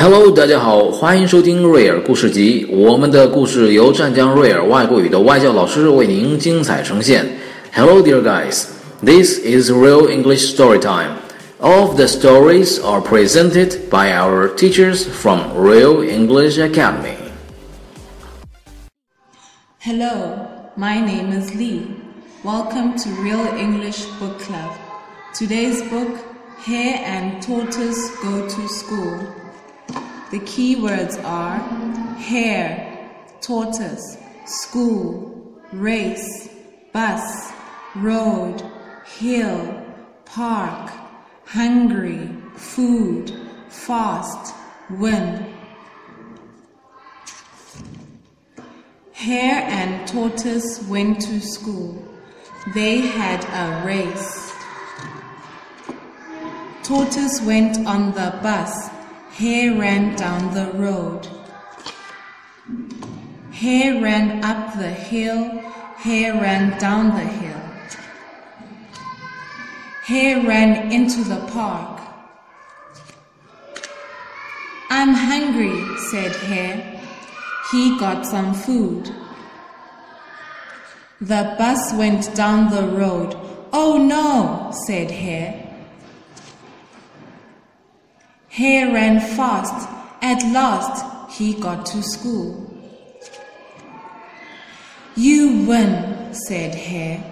Hello，大家好，欢迎收听瑞尔故事集。我们的故事由湛江瑞尔外国语的外教老师为您精彩呈现。Hello, dear guys. This is Real English Story Time. All of the stories are presented by our teachers from Real English Academy. Hello, my name is Lee. Welcome to Real English Book Club. Today's book, Hare and Tortoise Go to School. the key words are hare, tortoise, school, race, bus, road, hill, park, hungry, food, fast, win. Hare and tortoise went to school. They had a race. Tortoise went on the bus. Hare ran down the road. Hare ran up the hill. Hare ran down the hill. Hare ran into the park. I'm hungry, said Hare. He got some food. The bus went down the road. Oh no, said Hare. Hare ran fast. At last, he got to school. You win, said Hare.